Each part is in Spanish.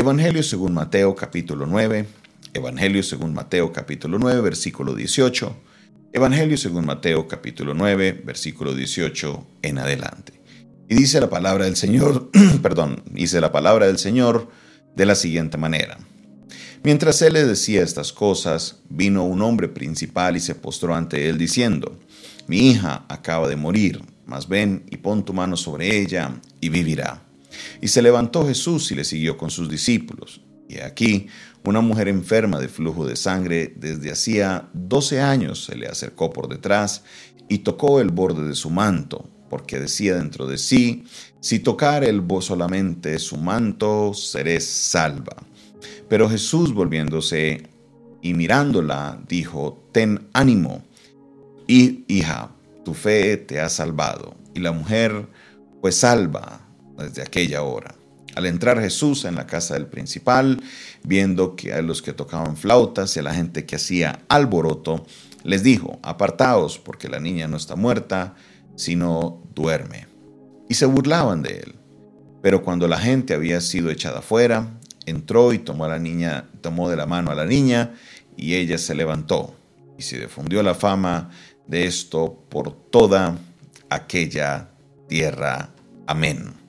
Evangelio según Mateo capítulo 9, Evangelio según Mateo capítulo 9, versículo 18, Evangelio según Mateo capítulo 9, versículo 18 en adelante. Y dice la palabra del Señor, perdón, dice la palabra del Señor de la siguiente manera. Mientras él le decía estas cosas, vino un hombre principal y se postró ante él diciendo, Mi hija acaba de morir, mas ven y pon tu mano sobre ella y vivirá. Y se levantó Jesús y le siguió con sus discípulos. Y aquí una mujer enferma de flujo de sangre desde hacía doce años se le acercó por detrás y tocó el borde de su manto, porque decía dentro de sí, si tocar el solamente su manto, seré salva. Pero Jesús volviéndose y mirándola, dijo, ten ánimo, hija, tu fe te ha salvado. Y la mujer fue salva desde aquella hora. Al entrar Jesús en la casa del principal, viendo que a los que tocaban flautas y a la gente que hacía alboroto, les dijo, apartaos porque la niña no está muerta, sino duerme. Y se burlaban de él. Pero cuando la gente había sido echada fuera, entró y tomó a la niña, tomó de la mano a la niña, y ella se levantó. Y se difundió la fama de esto por toda aquella tierra. Amén.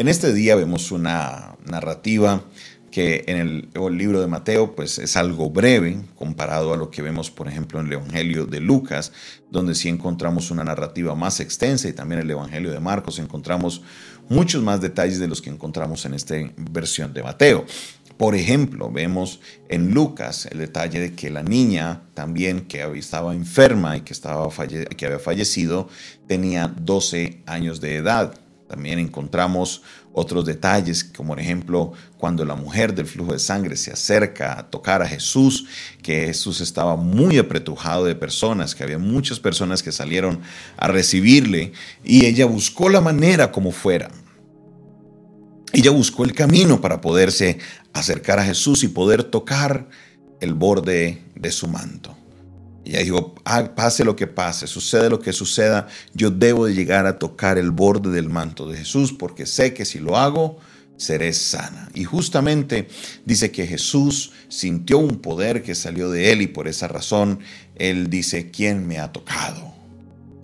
En este día vemos una narrativa que en el, libro de Mateo pues es algo breve comparado a lo que vemos por ejemplo en el Evangelio de Lucas, donde sí encontramos una narrativa más extensa y también en el Evangelio de Marcos encontramos muchos más detalles de los que encontramos en esta versión de Mateo. Por ejemplo, vemos en Lucas el detalle de que la niña también que estaba enferma y que, estaba que había fallecido tenía 12 años de edad. También encontramos otros detalles, como por ejemplo cuando la mujer del flujo de sangre se acerca a tocar a Jesús, que Jesús estaba muy apretujado de personas, que había muchas personas que salieron a recibirle y ella buscó la manera como fuera. Ella buscó el camino para poderse acercar a Jesús y poder tocar el borde de su manto. Y ella dijo, ah, pase lo que pase, sucede lo que suceda, yo debo de llegar a tocar el borde del manto de Jesús porque sé que si lo hago, seré sana. Y justamente dice que Jesús sintió un poder que salió de él y por esa razón él dice, ¿quién me ha tocado?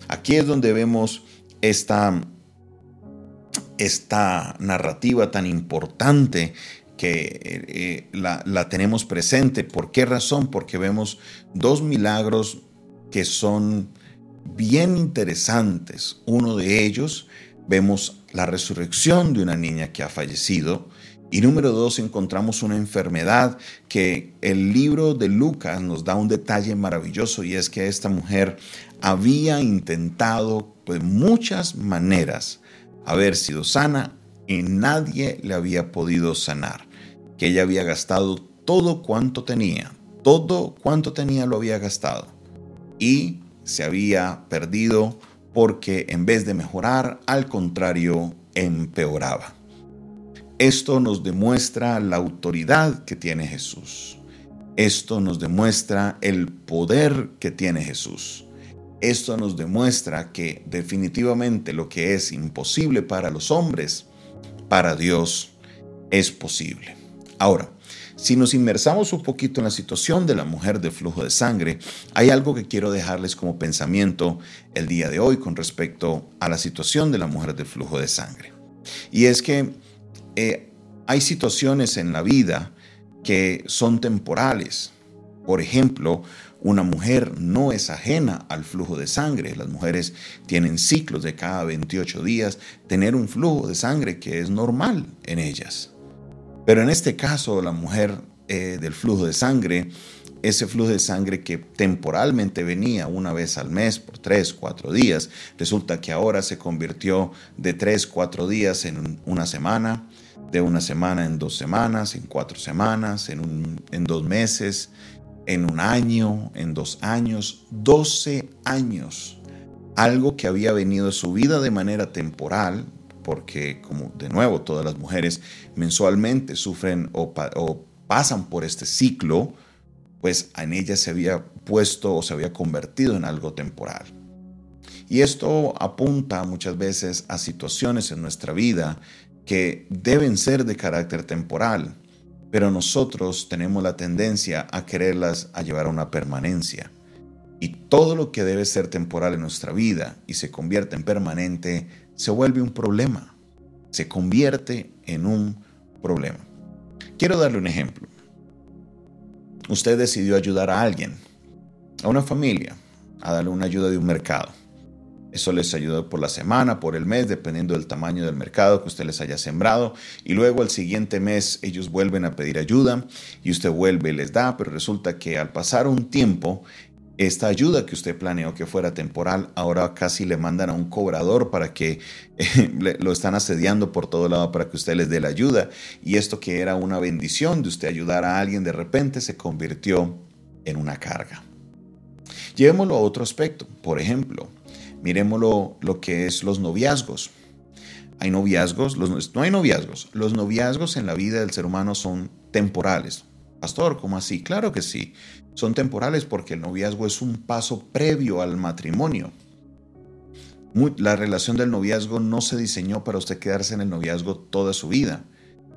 Aquí es donde vemos esta, esta narrativa tan importante que eh, la, tenemos presente. ¿Por qué razón? Porque vemos dos milagros que son bien interesantes. Uno de ellos, vemos la resurrección de una niña que ha fallecido. Y número dos, encontramos una enfermedad que el libro de Lucas nos da un detalle maravilloso y es que esta mujer había intentado de muchas maneras haber sido sana y nadie le había podido sanar que ella había gastado todo cuanto tenía, todo cuanto tenía lo había gastado y se había perdido porque en vez de mejorar, al contrario, empeoraba. Esto nos demuestra la autoridad que tiene Jesús. Esto nos demuestra el poder que tiene Jesús. Esto nos demuestra que definitivamente lo que es imposible para los hombres, para Dios es posible. Ahora, si nos inmersamos un poquito en la situación de la mujer de flujo de sangre, hay algo que quiero dejarles como pensamiento el día de hoy con respecto a la situación de la mujer de flujo de sangre. Y es que eh, hay situaciones en la vida que son temporales. Por ejemplo, una mujer no es ajena al flujo de sangre. Las mujeres tienen ciclos de cada 28 días, tener un flujo de sangre que es normal en ellas. Pero en este caso, la mujer eh, del flujo de sangre, ese flujo de sangre que temporalmente venía una vez al mes por tres, cuatro días, resulta que ahora se convirtió de tres, cuatro días en una semana, de una semana en dos semanas, en cuatro semanas, en, en dos meses, en un año, en dos años, doce años. Algo que había venido a su vida de manera temporal, porque como de nuevo todas las mujeres mensualmente sufren o, pasan por este ciclo, pues en ella se había puesto o se había convertido en algo temporal. Y esto apunta muchas veces a situaciones en nuestra vida que deben ser de carácter temporal, pero nosotros tenemos la tendencia a quererlas a llevar a una permanencia. Y todo lo que debe ser temporal en nuestra vida y se convierte en permanente, se vuelve un problema. Se convierte en un problema. Quiero darle un ejemplo. Usted decidió ayudar a alguien, a una familia, a darle una ayuda de un mercado. Eso les ayudó por la semana, por el mes, dependiendo del tamaño del mercado que usted les haya sembrado. Y luego al siguiente mes ellos vuelven a pedir ayuda y usted vuelve y les da, pero resulta que al pasar un tiempo esta ayuda que usted planeó que fuera temporal, ahora casi le mandan a un cobrador para que eh, lo están asediando por todo lado para que usted les dé la ayuda. Y esto que era una bendición de usted ayudar a alguien, de repente se convirtió en una carga. Llevémoslo a otro aspecto. Por ejemplo, miremoslo lo que es los noviazgos. Hay noviazgos, no hay noviazgos. Los noviazgos en la vida del ser humano son temporales. Pastor, ¿cómo así? Claro que sí. Son temporales porque el noviazgo es un paso previo al matrimonio. La relación del noviazgo no se diseñó para usted quedarse en el noviazgo toda su vida.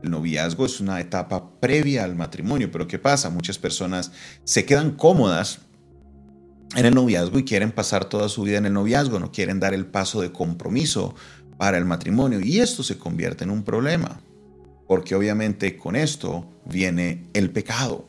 El noviazgo es una etapa previa al matrimonio, pero ¿qué pasa? Muchas personas se quedan cómodas en el noviazgo y quieren pasar toda su vida en el noviazgo, no quieren dar el paso de compromiso para el matrimonio y esto se convierte en un problema porque obviamente con esto viene el pecado.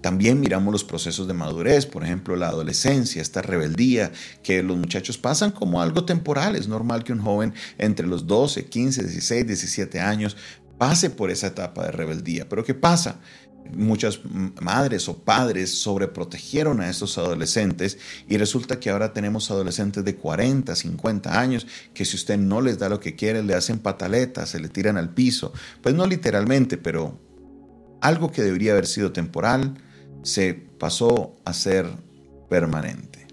También miramos los procesos de madurez, por ejemplo, la adolescencia, esta rebeldía que los muchachos pasan como algo temporal. Es normal que un joven entre los 12, 15, 16, 17 años pase por esa etapa de rebeldía. Pero ¿qué pasa? Muchas madres o padres sobreprotegieron a estos adolescentes y resulta que ahora tenemos adolescentes de 40, 50 años que si usted no les da lo que quiere le hacen pataletas, se le tiran al piso. Pues no literalmente, pero algo que debería haber sido temporal se pasó a ser permanente.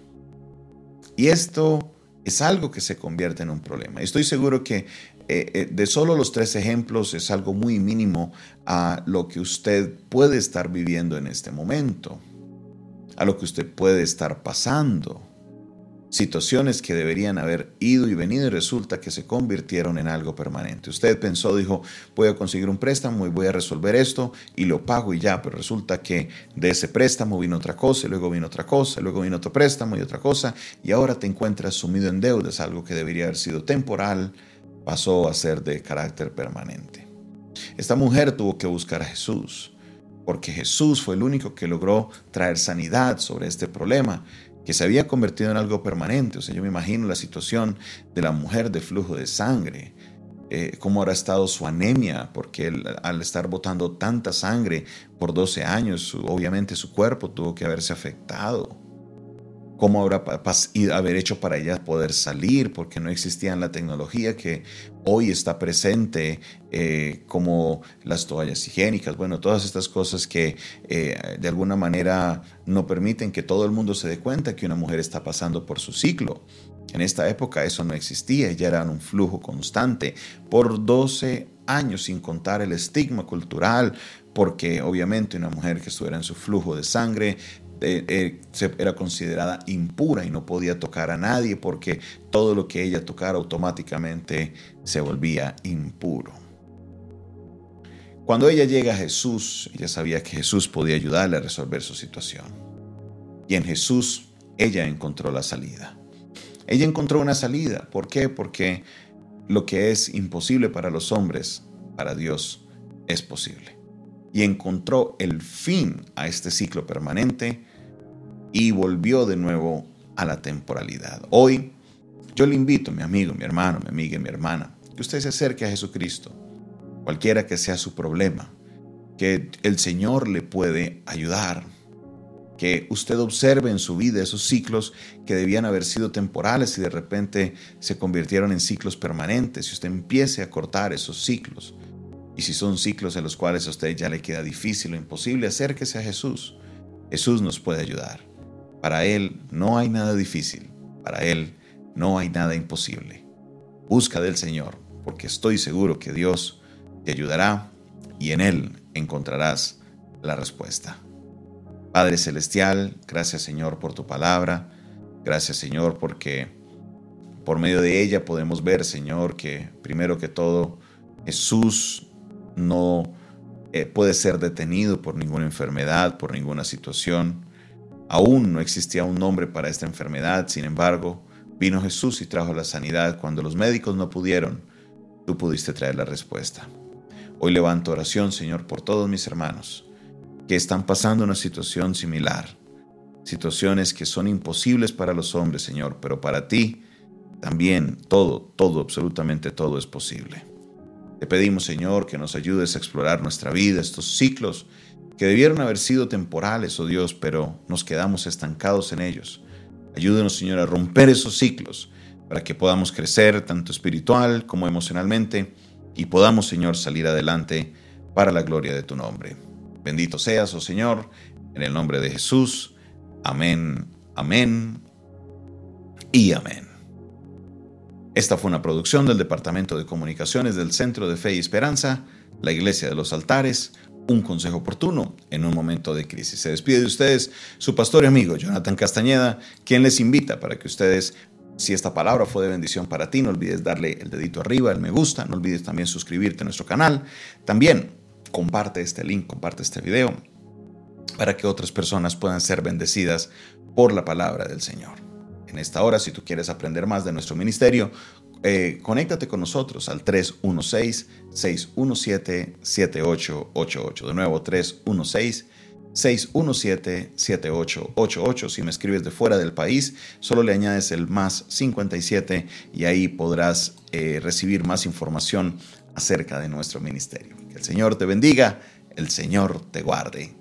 Y esto es algo que se convierte en un problema. Estoy seguro que eh, eh, de solo los tres ejemplos es algo muy mínimo a lo que usted puede estar viviendo en este momento, a lo que usted puede estar pasando. Situaciones que deberían haber ido y venido y resulta que se convirtieron en algo permanente. Usted pensó, dijo, voy a conseguir un préstamo y voy a resolver esto y lo pago y ya, pero resulta que de ese préstamo vino otra cosa, y luego vino otra cosa, luego vino otro préstamo y otra cosa, y ahora te encuentras sumido en deudas, algo que debería haber sido temporal, pasó a ser de carácter permanente. Esta mujer tuvo que buscar a Jesús, porque Jesús fue el único que logró traer sanidad sobre este problema, que se había convertido en algo permanente. O sea, yo me imagino la situación de la mujer de flujo de sangre, eh, cómo habrá estado su anemia, porque al estar botando tanta sangre por 12 años, obviamente su cuerpo tuvo que haberse afectado cómo habrá haber hecho para ella poder salir, porque no existía la tecnología que hoy está presente, eh, como las toallas higiénicas, bueno, todas estas cosas que eh, de alguna manera no permiten que todo el mundo se dé cuenta que una mujer está pasando por su ciclo. En esta época eso no existía, ya era un flujo constante por 12 años, sin contar el estigma cultural, porque obviamente una mujer que estuviera en su flujo de sangre eh, eh, era considerada impura y no podía tocar a nadie porque todo lo que ella tocara automáticamente se volvía impuro. Cuando ella llega a Jesús, ella sabía que Jesús podía ayudarle a resolver su situación. Y en Jesús ella encontró la salida. Ella encontró una salida. ¿Por qué? Porque lo que es imposible para los hombres, para Dios es posible y encontró el fin a este ciclo permanente y volvió de nuevo a la temporalidad. Hoy yo le invito, mi amigo, mi hermano, mi amiga mi hermana, que usted se acerque a Jesucristo, cualquiera que sea su problema, que el Señor le puede ayudar, que usted observe en su vida esos ciclos que debían haber sido temporales y de repente se convirtieron en ciclos permanentes y usted empiece a cortar esos ciclos y si son ciclos en los cuales a usted ya le queda difícil o imposible, acérquese a Jesús. Jesús nos puede ayudar. Para Él no hay nada difícil. Para Él no hay nada imposible. Busca del Señor, porque estoy seguro que Dios te ayudará y en Él encontrarás la respuesta. Padre Celestial, gracias Señor por tu palabra. Gracias Señor porque por medio de ella podemos ver, Señor, que primero que todo, Jesús no eh, puede ser detenido por ninguna enfermedad, por ninguna situación. Aún no existía un nombre para esta enfermedad, sin embargo, vino Jesús y trajo la sanidad. Cuando los médicos no pudieron, tú pudiste traer la respuesta. Hoy levanto oración, Señor, por todos mis hermanos que están pasando una situación similar. Situaciones que son imposibles para los hombres, Señor, pero para ti también todo, todo, absolutamente todo es posible. Te pedimos, Señor, que nos ayudes a explorar nuestra vida, estos ciclos que debieron haber sido temporales, oh Dios, pero nos quedamos estancados en ellos. Ayúdenos, Señor, a romper esos ciclos para que podamos crecer tanto espiritual como emocionalmente y podamos, Señor, salir adelante para la gloria de tu nombre. Bendito seas, oh Señor, en el nombre de Jesús. Amén, amén y amén. Esta fue una producción del Departamento de Comunicaciones del Centro de Fe y Esperanza, la Iglesia de los Altares, un consejo oportuno en un momento de crisis. Se despide de ustedes su pastor y amigo Jonathan Castañeda, quien les invita para que ustedes, si esta palabra fue de bendición para ti, no olvides darle el dedito arriba, el me gusta, no olvides también suscribirte a nuestro canal. También comparte este link, comparte este video para que otras personas puedan ser bendecidas por la palabra del Señor en esta hora. Si tú quieres aprender más de nuestro ministerio, eh, conéctate con nosotros al 316-617-7888. De nuevo, 316-617-7888. Si me escribes de fuera del país, solo le añades el más 57 y ahí podrás eh, recibir más información acerca de nuestro ministerio. Que el Señor te bendiga, el Señor te guarde.